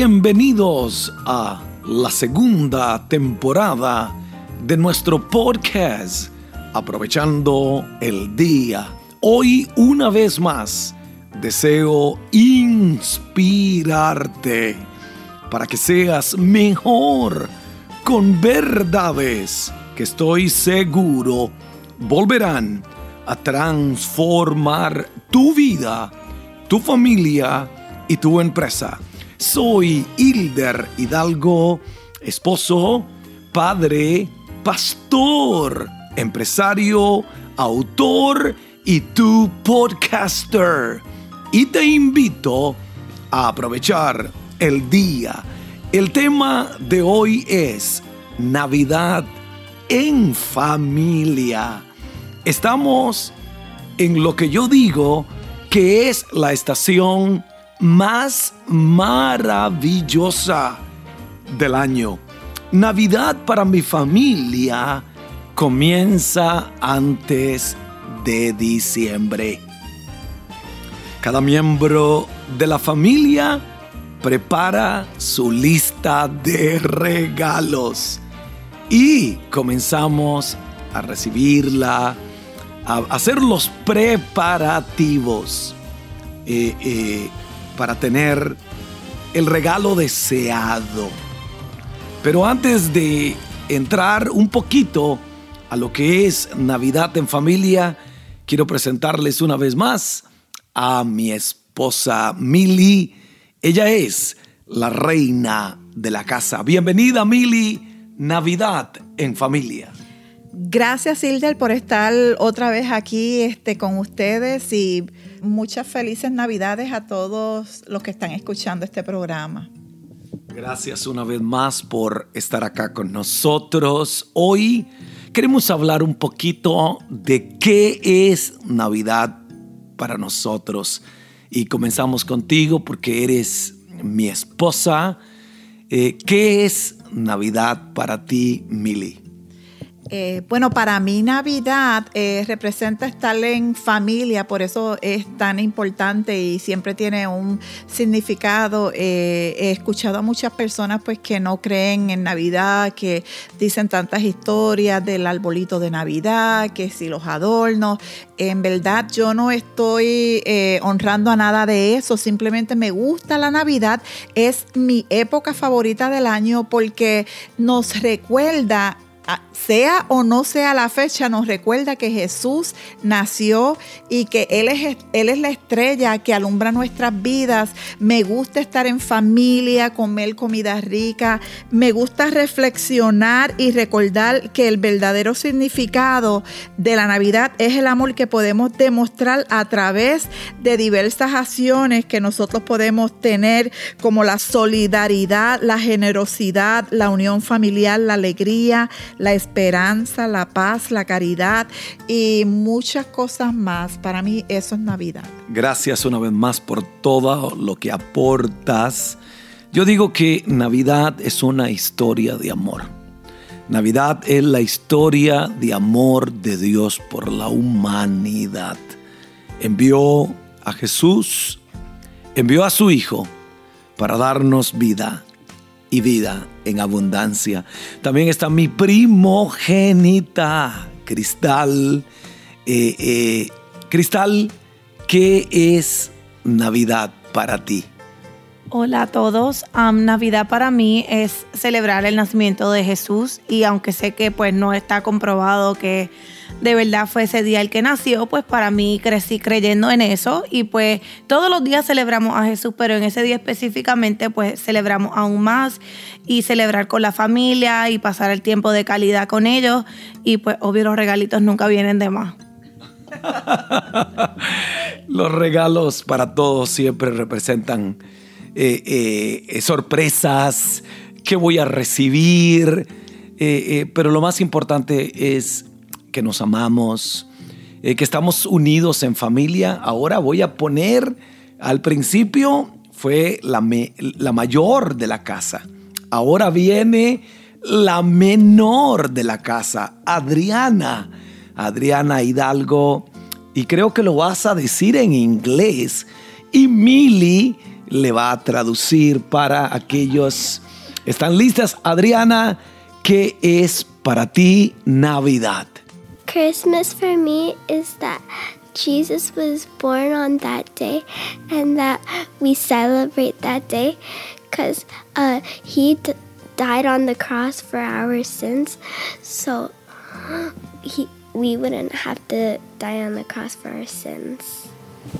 Bienvenidos a la segunda temporada de nuestro podcast, aprovechando el día. Hoy una vez más deseo inspirarte para que seas mejor con verdades que estoy seguro volverán a transformar tu vida, tu familia y tu empresa. Soy Hilder Hidalgo, esposo, padre, pastor, empresario, autor y tu podcaster. Y te invito a aprovechar el día. El tema de hoy es Navidad en familia. Estamos en lo que yo digo que es la estación más maravillosa del año. Navidad para mi familia comienza antes de diciembre. Cada miembro de la familia prepara su lista de regalos y comenzamos a recibirla, a hacer los preparativos eh, eh, para tener el regalo deseado. Pero antes de entrar un poquito a lo que es Navidad en familia, quiero presentarles una vez más a mi esposa Mili. Ella es la reina de la casa. Bienvenida Mili, Navidad en familia. Gracias, Hilder, por estar otra vez aquí este, con ustedes y muchas felices Navidades a todos los que están escuchando este programa. Gracias una vez más por estar acá con nosotros. Hoy queremos hablar un poquito de qué es Navidad para nosotros. Y comenzamos contigo porque eres mi esposa. Eh, ¿Qué es Navidad para ti, Mili? Eh, bueno, para mí Navidad eh, representa estar en familia, por eso es tan importante y siempre tiene un significado. Eh, he escuchado a muchas personas pues que no creen en Navidad, que dicen tantas historias del arbolito de Navidad, que si los adornos. En verdad yo no estoy honrando a nada de eso, simplemente me gusta la Navidad, es mi época favorita del año porque nos recuerda sea o no sea la fecha, nos recuerda que Jesús nació y que Él es, Él es la estrella que alumbra nuestras vidas. Me gusta estar en familia, comer comida rica. Me gusta reflexionar y recordar que el verdadero significado de la Navidad es el amor que podemos demostrar a través de diversas acciones que nosotros podemos tener, como la solidaridad, la generosidad, la unión familiar, la alegría, la esperanza, la paz, la caridad y muchas cosas más. Para mí eso es Navidad. Gracias una vez más por todo lo que aportas. Yo digo que Navidad es una historia de amor. Navidad es la historia de amor de Dios por la humanidad. Envió a Jesús, envió a su Hijo para darnos vida y vida en abundancia. También está mi primogénita, Cristal. Eh, eh, Cristal, ¿qué es Navidad para ti? Hola a todos. Navidad para mí es celebrar el nacimiento de Jesús y aunque sé que pues no está comprobado que de verdad fue ese día el que nació, pues para mí crecí creyendo en eso y pues todos los días celebramos a Jesús, pero en ese día específicamente pues celebramos aún más y celebrar con la familia y pasar el tiempo de calidad con ellos y pues obvio los regalitos nunca vienen de más. los regalos para todos siempre representan eh, eh, sorpresas, que voy a recibir, eh, pero lo más importante es que nos amamos, eh, que estamos unidos en familia. Ahora voy a poner, al principio fue la, la mayor de la casa. Ahora viene la menor de la casa, Adriana. Adriana Hidalgo. Y creo que lo vas a decir en inglés. Y Mili le va a traducir para aquellos. ¿Están listas? Adriana, ¿qué es para ti Navidad? Christmas for me is that Jesus was born on that day and that we celebrate that day because uh, he died on the cross for our sins. So he, we wouldn't have to die on the cross for our sins.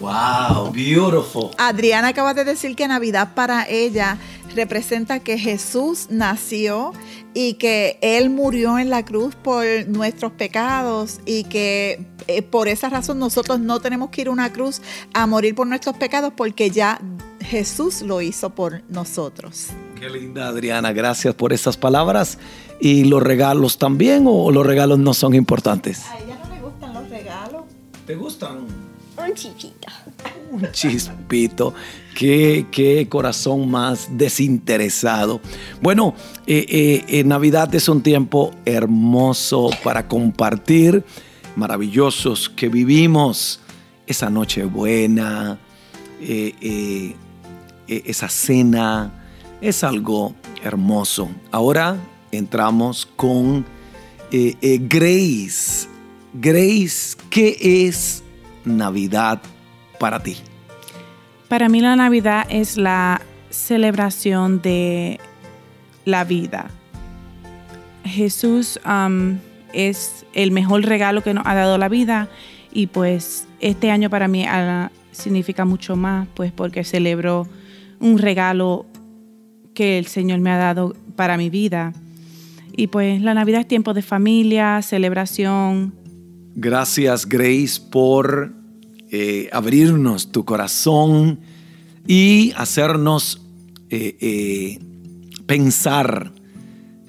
Wow, beautiful. Adriana acaba de decir que Navidad para ella representa que Jesús nació y que Él murió en la cruz por nuestros pecados y que eh, por esa razón nosotros no tenemos que ir a una cruz a morir por nuestros pecados porque ya Jesús lo hizo por nosotros. Qué linda Adriana, gracias por esas palabras. ¿Y los regalos también o los regalos no son importantes? A ¿Te gustan? Un chiquito. Un chispito. Qué, qué corazón más desinteresado. Bueno, eh, eh, eh, Navidad es un tiempo hermoso para compartir, maravillosos que vivimos. Esa noche buena, eh, esa cena, es algo hermoso. Ahora entramos con eh, eh, Grace. Grace, ¿qué es Navidad para ti? Para mí la Navidad es la celebración de la vida. Jesús um, es el mejor regalo que nos ha dado la vida y pues este año para mí ah, significa mucho más pues porque celebro un regalo que el Señor me ha dado para mi vida. Y pues la Navidad es tiempo de familia, celebración, Gracias Grace por eh, abrirnos tu corazón y hacernos eh, eh, pensar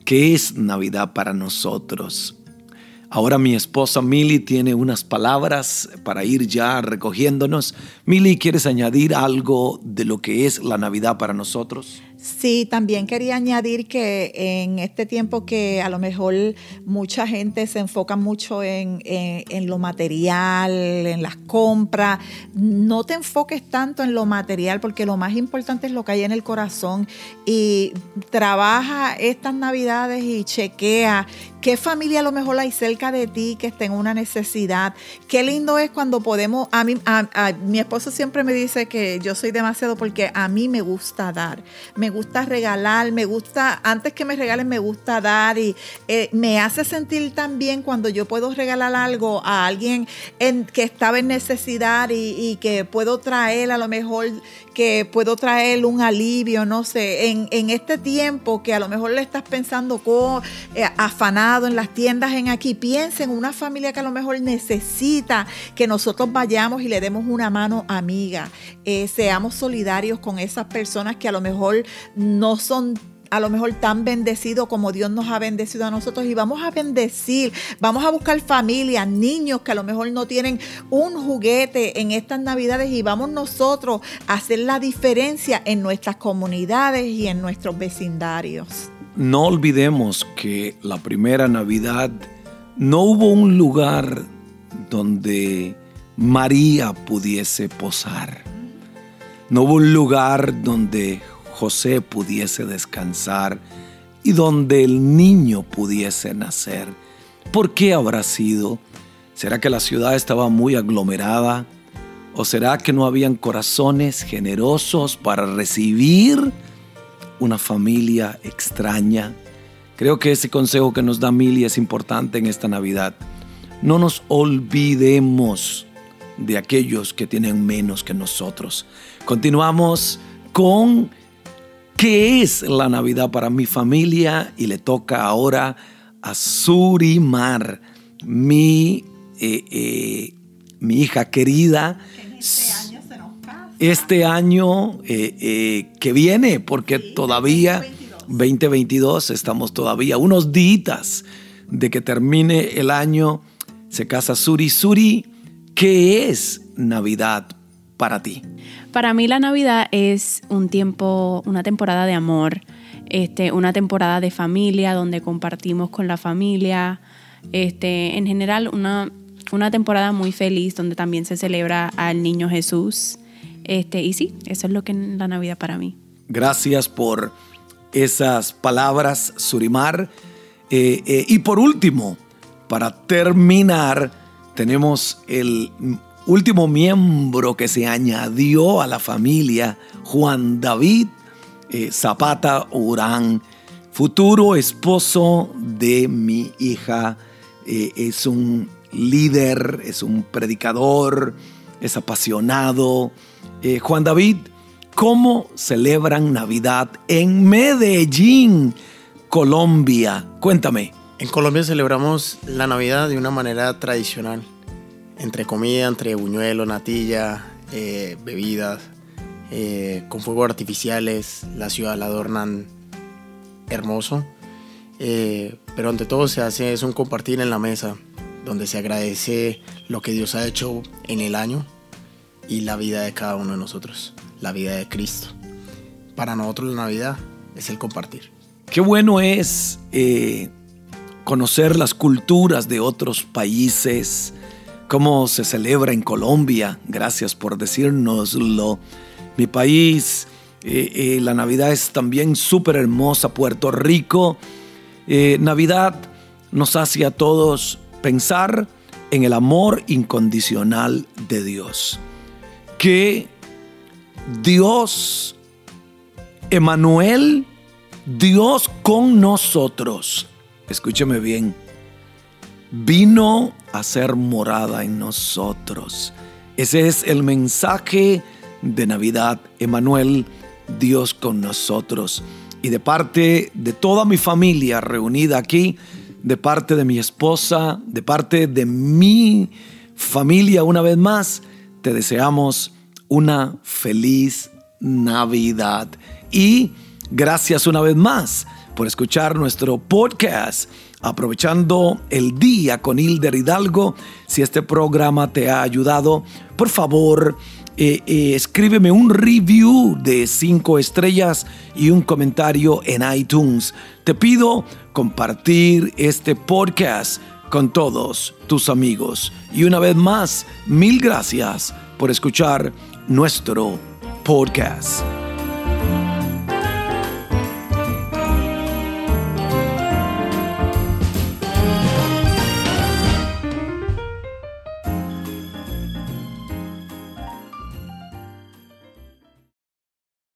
qué es Navidad para nosotros. Ahora mi esposa Milly tiene unas palabras para ir ya recogiéndonos. Milly, ¿quieres añadir algo de lo que es la Navidad para nosotros? Sí, también quería añadir que en este tiempo que a lo mejor mucha gente se enfoca mucho en, en- lo material, en las compras, no te enfoques tanto en lo material porque lo más importante es lo que hay en el corazón y trabaja estas navidades y chequea qué familia a lo mejor hay cerca de ti que esté en una necesidad. Qué lindo es cuando podemos, a mí, a- a- mi esposo siempre me dice que yo soy demasiado porque a mí me gusta dar, gusta regalar, me gusta, antes que me regalen me gusta dar y eh, me hace sentir tan bien cuando yo puedo regalar algo a alguien en- que estaba en necesidad y, que puedo traer a lo mejor, que puedo traer un alivio, no sé, en, en este tiempo que a lo mejor le estás pensando co- eh, afanado en las tiendas en aquí, piensa en una familia que a lo mejor necesita que nosotros vayamos y le demos una mano amiga, Eh, seamos solidarios con esas personas que a lo mejor no son a lo mejor tan bendecidos como Dios nos ha bendecido a nosotros y vamos a bendecir, vamos a buscar familias, niños que a lo mejor no tienen un juguete en estas navidades y vamos nosotros a hacer la diferencia en nuestras comunidades y en nuestros vecindarios. No olvidemos que la primera Navidad no hubo un lugar donde María pudiese posar. No hubo un lugar donde José pudiese descansar y donde el niño pudiese nacer. ¿Por qué habrá sido? ¿Será que la ciudad estaba muy aglomerada? ¿O será que no habían corazones generosos para recibir una familia extraña? Creo que ese consejo que nos da Mili es importante en esta Navidad. No nos olvidemos de aquellos que tienen menos que nosotros. Continuamos con ¿Qué es la Navidad para mi familia? Y le toca ahora a Surimar, mi, eh, eh, mi hija querida. Este año eh, eh, que viene, porque todavía 2022 estamos todavía unos días de que termine el año. Se casa Suri. Suri, ¿qué es Navidad para ti? Para mí la Navidad es un tiempo, una temporada de amor, este, una temporada de familia donde compartimos con la familia, este, en general una, una temporada muy feliz donde también se celebra al niño Jesús. Este, y sí, eso es lo que es la Navidad para mí. Gracias por esas palabras, Surimar. Eh, eh, y por último, para terminar, tenemos el último miembro que se añadió a la familia, Juan David eh, Zapata Urán, futuro esposo de mi hija. es un líder, es un predicador, es apasionado. Juan David, ¿cómo celebran Navidad en Medellín? Colombia. Cuéntame. En Colombia celebramos la Navidad de una manera tradicional, entre comida, entre buñuelo, natilla, eh, bebidas, eh, con fuegos artificiales, la ciudad la adornan hermoso, eh, pero ante todo se hace es un compartir en la mesa, donde se agradece lo que Dios ha hecho en el año y la vida de cada uno de nosotros, la vida de Cristo. Para nosotros la Navidad es el compartir. Qué bueno es conocer las culturas de otros países, cómo se celebra en Colombia. Gracias por decírnoslo. Mi país, eh, eh, la Navidad es también súper hermosa. Puerto Rico, Navidad nos hace a todos pensar en el amor incondicional de Dios. Que Dios, Emanuel, Dios con nosotros, escúcheme bien, vino a ser morada en nosotros. Ese es el mensaje de Navidad, Emanuel, Dios con nosotros. Y de parte de toda mi familia reunida aquí, de parte de mi esposa, de parte de mi familia una vez más, te deseamos una feliz Navidad. Y Gracias una vez más por escuchar nuestro podcast. Aprovechando el día con Hilder Hidalgo, si este programa te ha ayudado, por favor, eh, eh, escríbeme un review de cinco estrellas y un comentario en iTunes. Te pido compartir este podcast con todos tus amigos. Y una vez más, mil gracias por escuchar nuestro podcast.